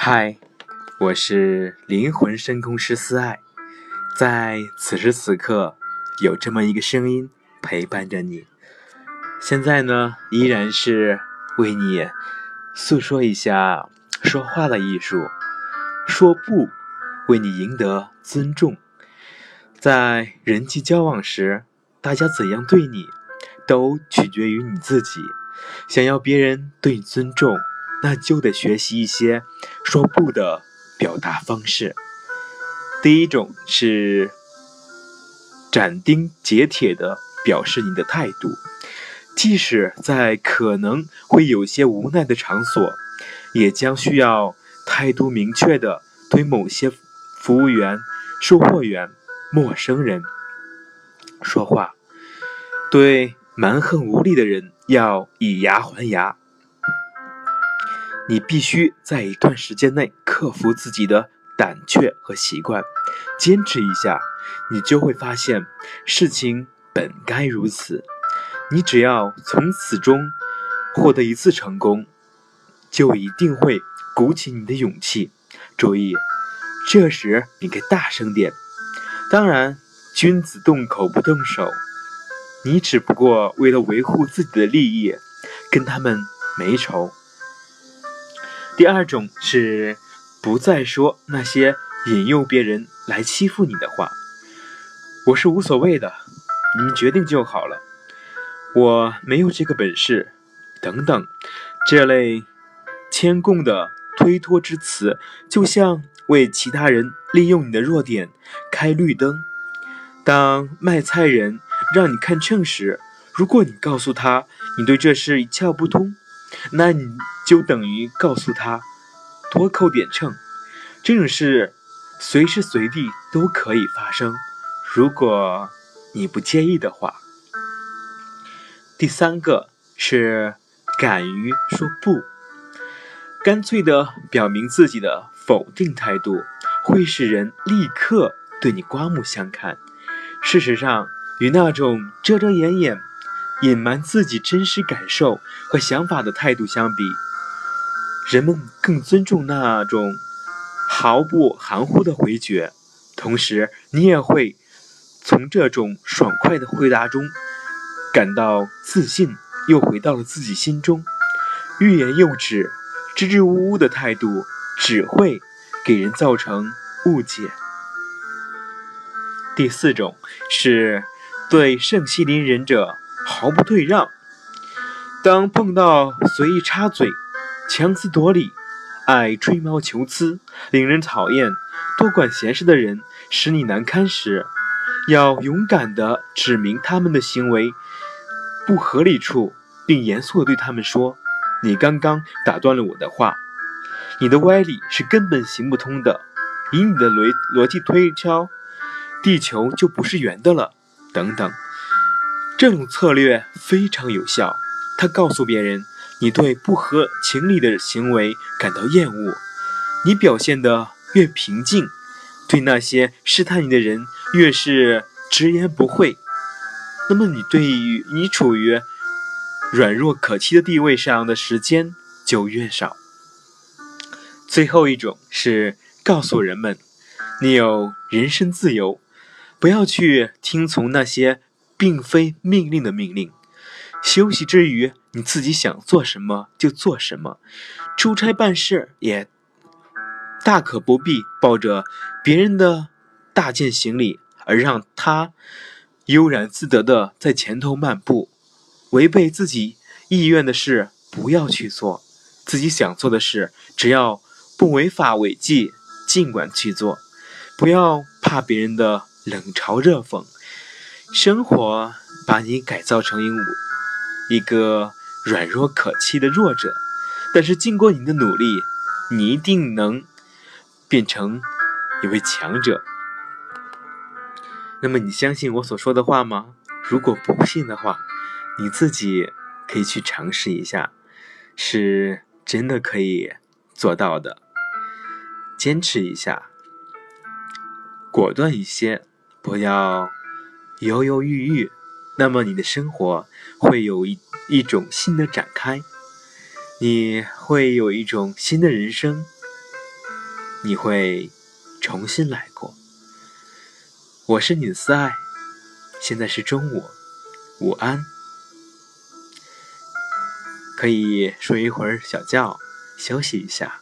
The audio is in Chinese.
嗨，我是灵魂深空师思爱，在此时此刻，有这么一个声音陪伴着你。现在呢，依然是为你诉说一下说话的艺术，说不，为你赢得尊重。在人际交往时，大家怎样对你，都取决于你自己。想要别人对你尊重。那就得学习一些说不的表达方式。第一种是斩钉截铁的表示你的态度，即使在可能会有些无奈的场所，也将需要态度明确的对某些服务员、售货员、陌生人说话。对蛮横无理的人，要以牙还牙。你必须在一段时间内克服自己的胆怯和习惯，坚持一下，你就会发现事情本该如此。你只要从此中获得一次成功，就一定会鼓起你的勇气。注意，这时你该大声点。当然，君子动口不动手，你只不过为了维护自己的利益，跟他们没仇。第二种是不再说那些引诱别人来欺负你的话，我是无所谓的，你们决定就好了，我没有这个本事，等等，这类谦恭的推脱之词，就像为其他人利用你的弱点开绿灯。当卖菜人让你看秤时，如果你告诉他你对这事一窍不通，那你就等于告诉他多扣点秤，这种事随时随地都可以发生。如果你不介意的话，第三个是敢于说不，干脆的表明自己的否定态度，会使人立刻对你刮目相看。事实上，与那种遮遮掩掩。隐瞒自己真实感受和想法的态度相比，人们更尊重那种毫不含糊的回绝。同时，你也会从这种爽快的回答中感到自信，又回到了自己心中。欲言又止、支支吾吾的态度只会给人造成误解。第四种是对圣西林忍者。毫不退让。当碰到随意插嘴、强词夺理、爱吹毛求疵、令人讨厌、多管闲事的人使你难堪时，要勇敢地指明他们的行为不合理处，并严肃地对他们说：“你刚刚打断了我的话，你的歪理是根本行不通的。以你的逻逻辑推敲，地球就不是圆的了。”等等。这种策略非常有效，他告诉别人你对不合情理的行为感到厌恶。你表现得越平静，对那些试探你的人越是直言不讳，那么你对于你处于软弱可欺的地位上的时间就越少。最后一种是告诉人们，你有人身自由，不要去听从那些。并非命令的命令。休息之余，你自己想做什么就做什么。出差办事也大可不必抱着别人的大件行李而让他悠然自得的在前头漫步。违背自己意愿的事不要去做，自己想做的事只要不违法违纪，尽管去做。不要怕别人的冷嘲热讽。生活把你改造成鹦鹉一个软弱可欺的弱者，但是经过你的努力，你一定能变成一位强者。那么，你相信我所说的话吗？如果不信的话，你自己可以去尝试一下，是真的可以做到的。坚持一下，果断一些，不要。犹犹豫豫，那么你的生活会有一一种新的展开，你会有一种新的人生，你会重新来过。我是你的思爱，现在是中午，午安。可以睡一会儿小觉，休息一下。